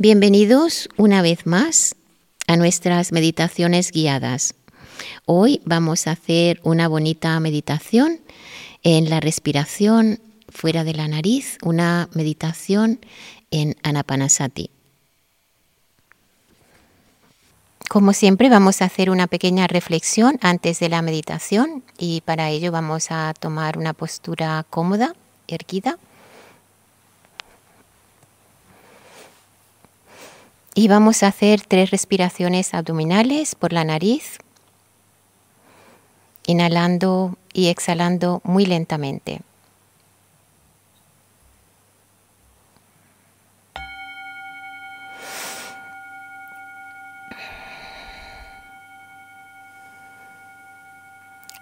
Bienvenidos una vez más a nuestras meditaciones guiadas. Hoy vamos a hacer una bonita meditación en la respiración fuera de la nariz, una meditación en Anapanasati. Como siempre vamos a hacer una pequeña reflexión antes de la meditación y para ello vamos a tomar una postura cómoda, erguida Y vamos a hacer tres respiraciones abdominales por la nariz, inhalando y exhalando muy lentamente.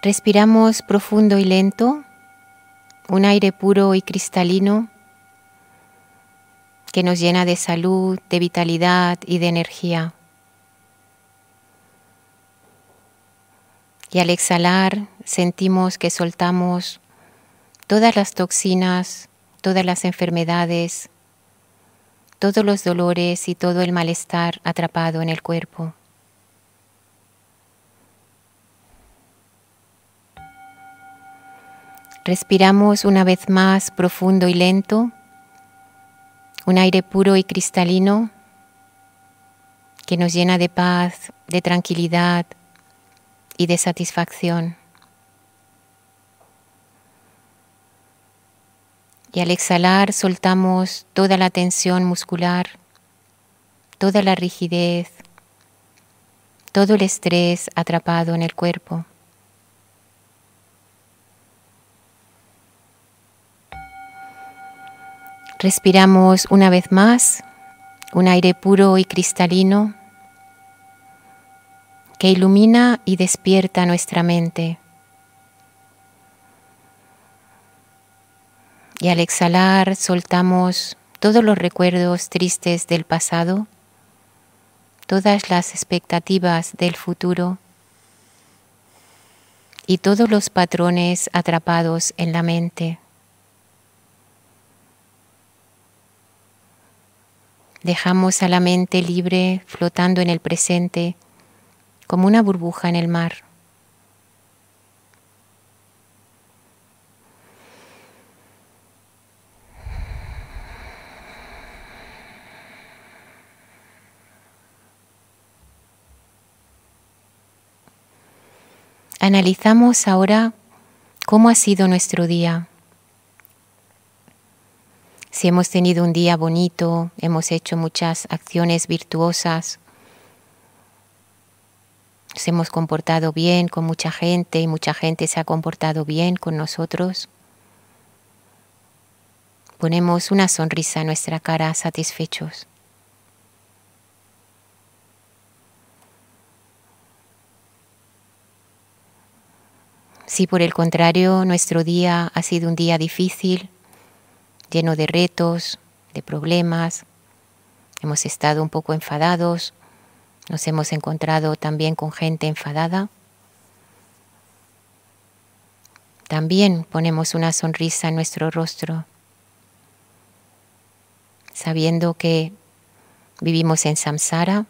Respiramos profundo y lento, un aire puro y cristalino que nos llena de salud, de vitalidad y de energía. Y al exhalar sentimos que soltamos todas las toxinas, todas las enfermedades, todos los dolores y todo el malestar atrapado en el cuerpo. Respiramos una vez más profundo y lento un aire puro y cristalino que nos llena de paz, de tranquilidad y de satisfacción. Y al exhalar soltamos toda la tensión muscular, toda la rigidez, todo el estrés atrapado en el cuerpo. Respiramos una vez más un aire puro y cristalino que ilumina y despierta nuestra mente. Y al exhalar soltamos todos los recuerdos tristes del pasado, todas las expectativas del futuro y todos los patrones atrapados en la mente. Dejamos a la mente libre flotando en el presente como una burbuja en el mar. Analizamos ahora cómo ha sido nuestro día si hemos tenido un día bonito, hemos hecho muchas acciones virtuosas, nos hemos comportado bien con mucha gente y mucha gente se ha comportado bien con nosotros. Ponemos una sonrisa en nuestra cara satisfechos. Si por el contrario nuestro día ha sido un día difícil, lleno de retos, de problemas. Hemos estado un poco enfadados, nos hemos encontrado también con gente enfadada. También ponemos una sonrisa en nuestro rostro, sabiendo que vivimos en samsara,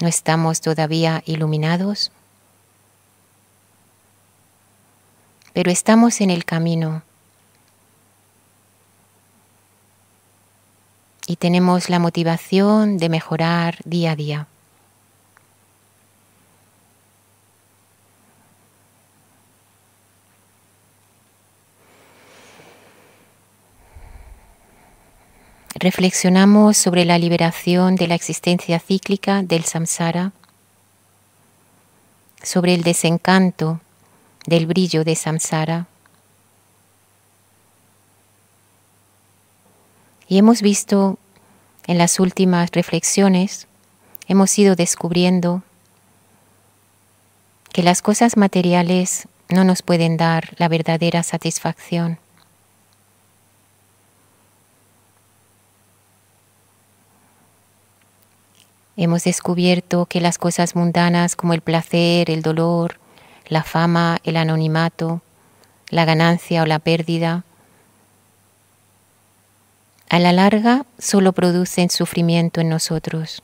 no estamos todavía iluminados. Pero estamos en el camino y tenemos la motivación de mejorar día a día. Reflexionamos sobre la liberación de la existencia cíclica del samsara, sobre el desencanto del brillo de samsara. Y hemos visto en las últimas reflexiones, hemos ido descubriendo que las cosas materiales no nos pueden dar la verdadera satisfacción. Hemos descubierto que las cosas mundanas como el placer, el dolor, la fama, el anonimato, la ganancia o la pérdida, a la larga solo producen sufrimiento en nosotros.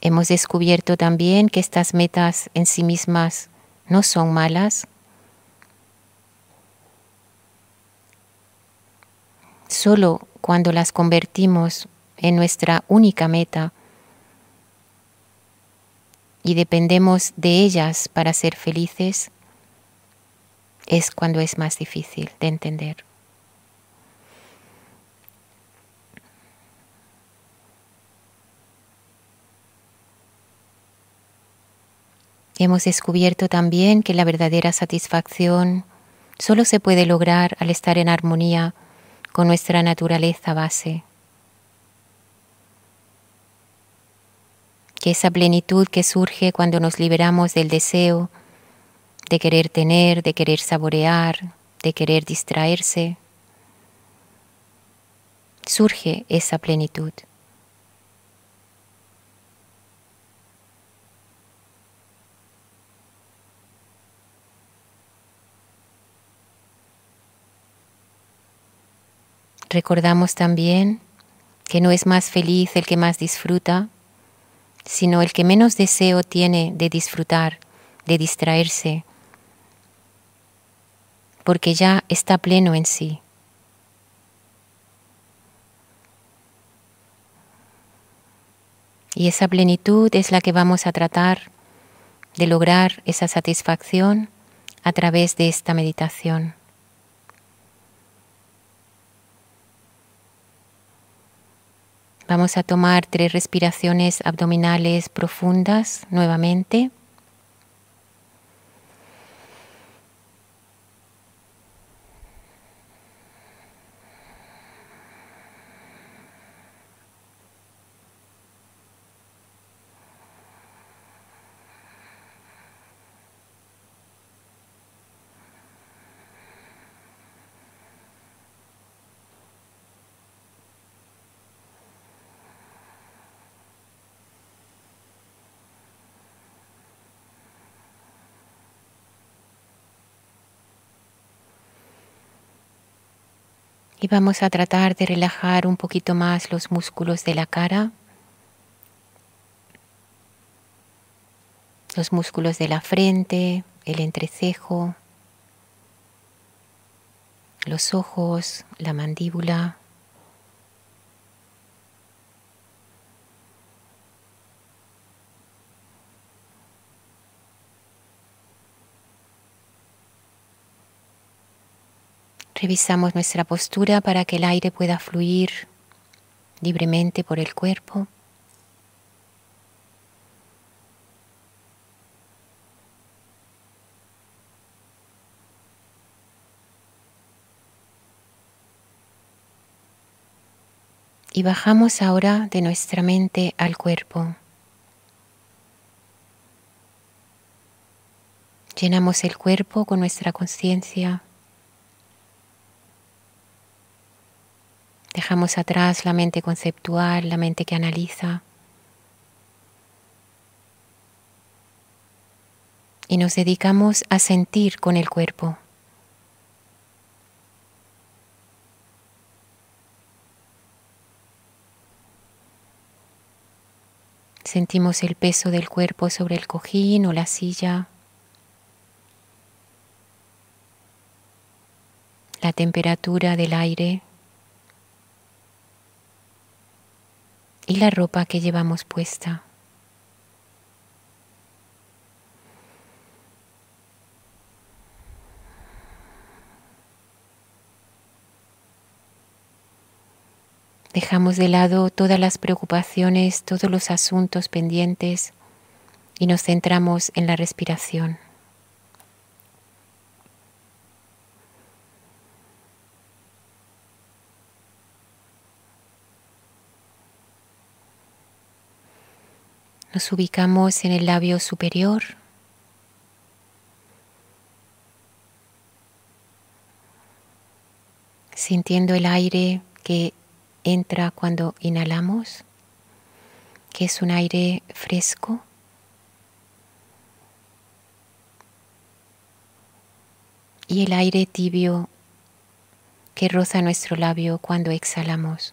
Hemos descubierto también que estas metas en sí mismas no son malas. Solo cuando las convertimos en nuestra única meta y dependemos de ellas para ser felices, es cuando es más difícil de entender. Hemos descubierto también que la verdadera satisfacción solo se puede lograr al estar en armonía con nuestra naturaleza base. Que esa plenitud que surge cuando nos liberamos del deseo de querer tener, de querer saborear, de querer distraerse, surge esa plenitud. Recordamos también que no es más feliz el que más disfruta, sino el que menos deseo tiene de disfrutar, de distraerse, porque ya está pleno en sí. Y esa plenitud es la que vamos a tratar de lograr esa satisfacción a través de esta meditación. Vamos a tomar tres respiraciones abdominales profundas nuevamente. Y vamos a tratar de relajar un poquito más los músculos de la cara, los músculos de la frente, el entrecejo, los ojos, la mandíbula. Revisamos nuestra postura para que el aire pueda fluir libremente por el cuerpo. Y bajamos ahora de nuestra mente al cuerpo. Llenamos el cuerpo con nuestra conciencia. Dejamos atrás la mente conceptual, la mente que analiza. Y nos dedicamos a sentir con el cuerpo. Sentimos el peso del cuerpo sobre el cojín o la silla. La temperatura del aire y la ropa que llevamos puesta. Dejamos de lado todas las preocupaciones, todos los asuntos pendientes y nos centramos en la respiración. Nos ubicamos en el labio superior. Sintiendo el aire que entra cuando inhalamos, que es un aire fresco. y el aire tibio que roza nuestro labio cuando exhalamos.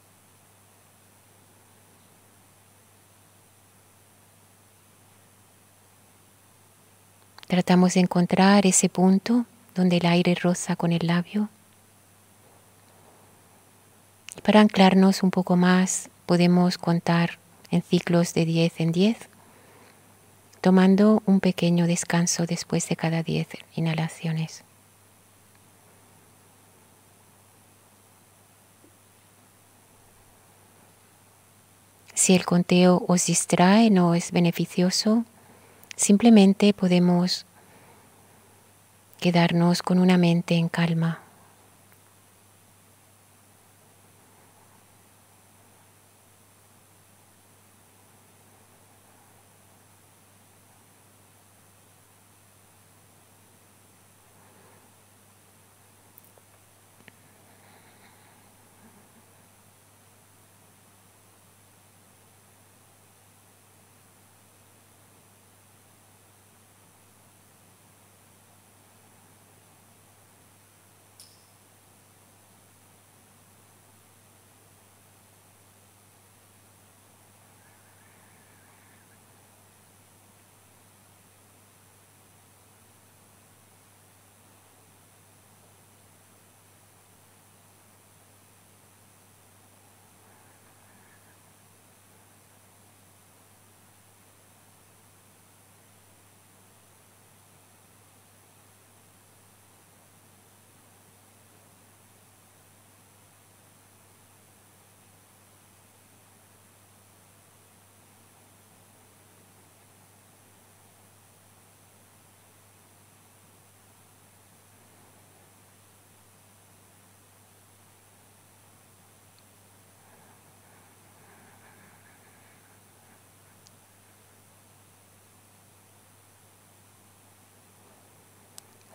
Tratamos de encontrar ese punto donde el aire roza con el labio. para anclarnos un poco más, podemos contar en ciclos de 10 en 10, tomando un pequeño descanso después de cada 10 inhalaciones. Si el conteo os distrae, no es beneficioso, simplemente podemos quedarnos con una mente en calma.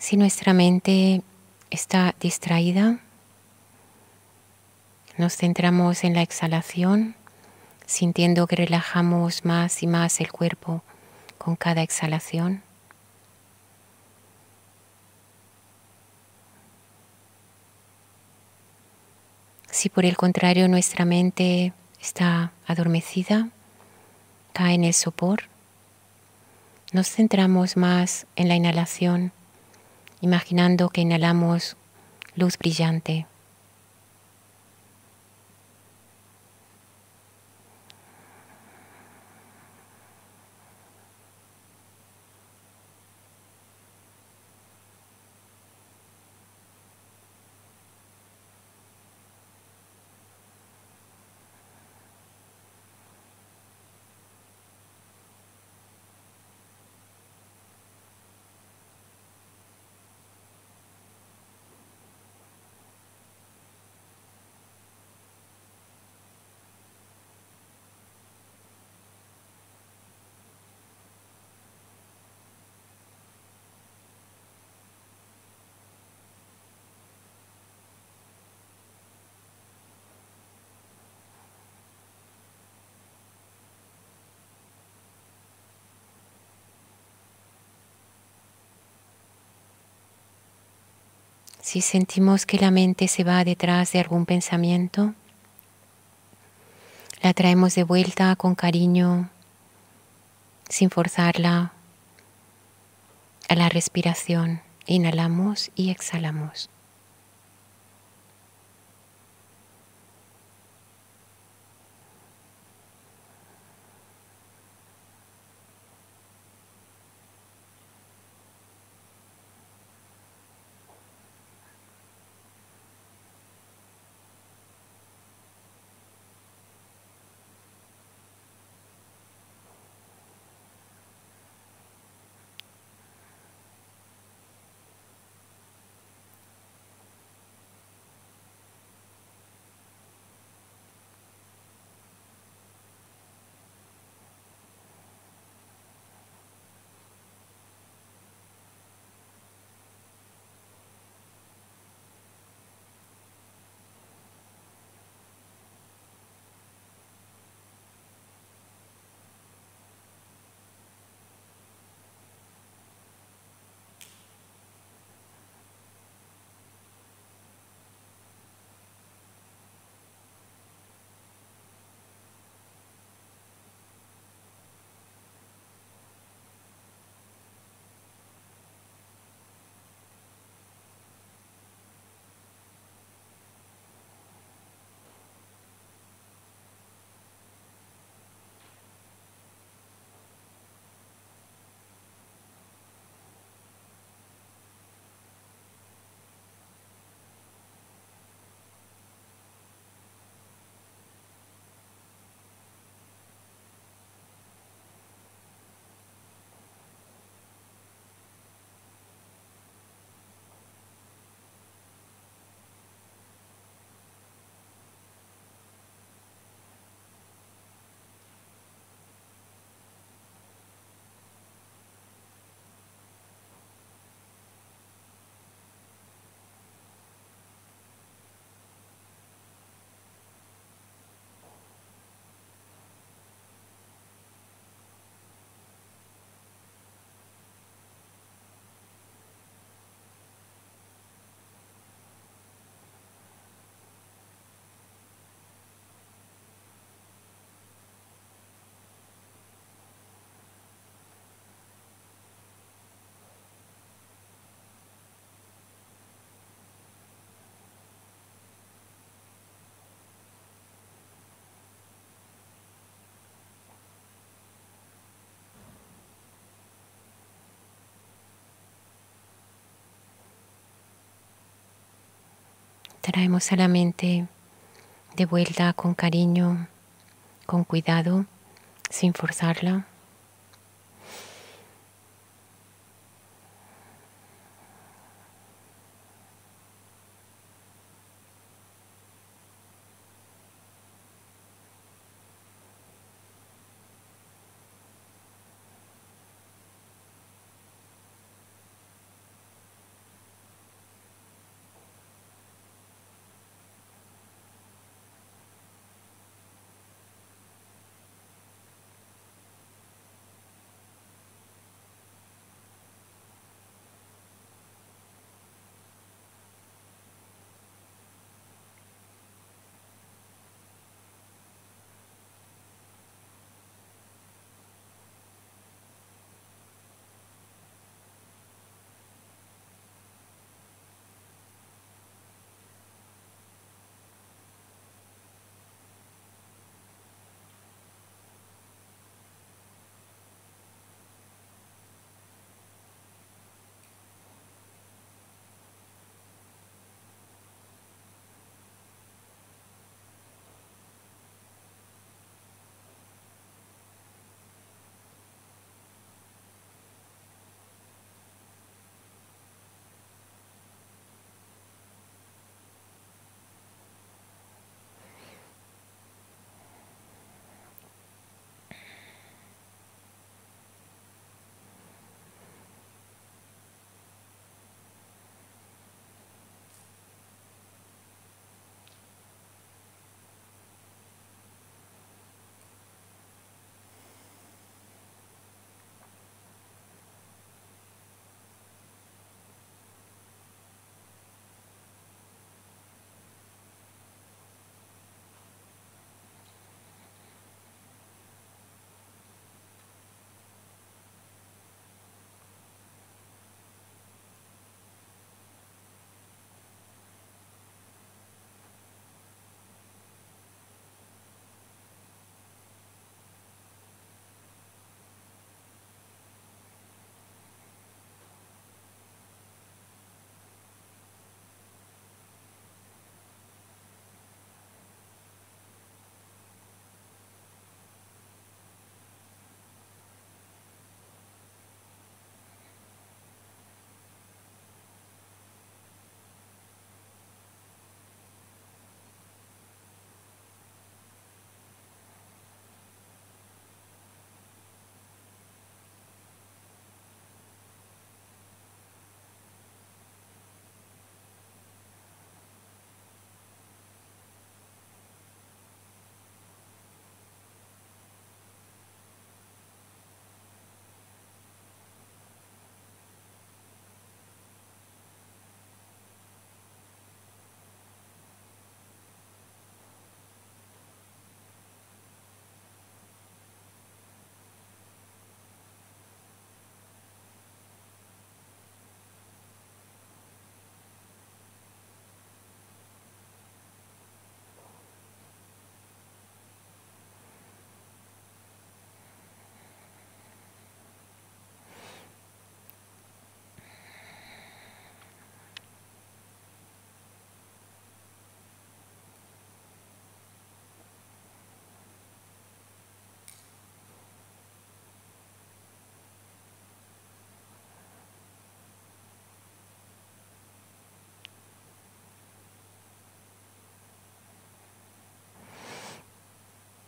Si nuestra mente está distraída, nos centramos en la exhalación, sintiendo que relajamos más y más el cuerpo con cada exhalación. Si por el contrario nuestra mente está adormecida, cae en el sopor, nos centramos más en la inhalación imaginando que inhalamos luz brillante. Si sentimos que la mente se va detrás de algún pensamiento, la traemos de vuelta con cariño, sin forzarla, a la respiración. Inhalamos y exhalamos. Traemos a la mente de vuelta con cariño, con cuidado, sin forzarla.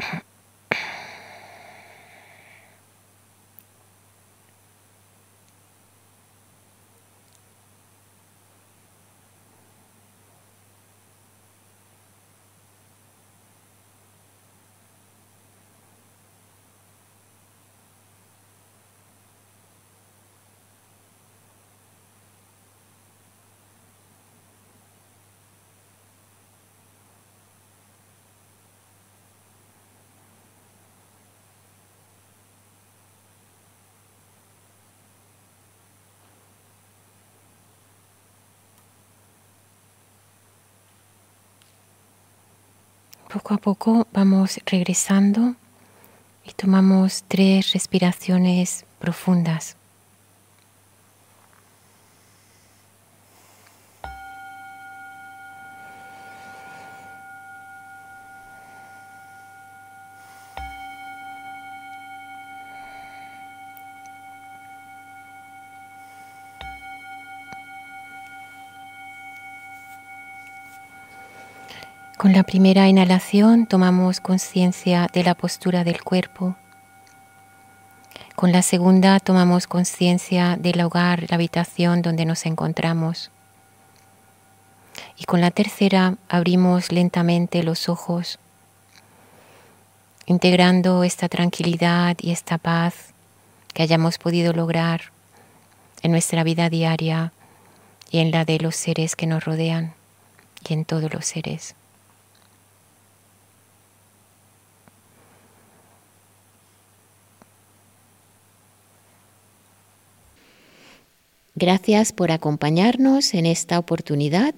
Mm-hmm. Poco a poco vamos regresando y tomamos tres respiraciones profundas. Con la primera inhalación tomamos conciencia de la postura del cuerpo. Con la segunda tomamos conciencia del hogar, la habitación donde nos encontramos. Y con la tercera abrimos lentamente los ojos, integrando esta tranquilidad y esta paz que hayamos podido lograr en nuestra vida diaria y en la de los seres que nos rodean y en todos los seres. Gracias por acompañarnos en esta oportunidad.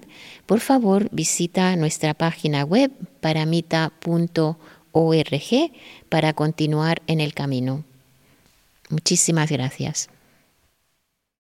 Por favor, visita nuestra página web paramita.org para continuar en el camino. Muchísimas gracias.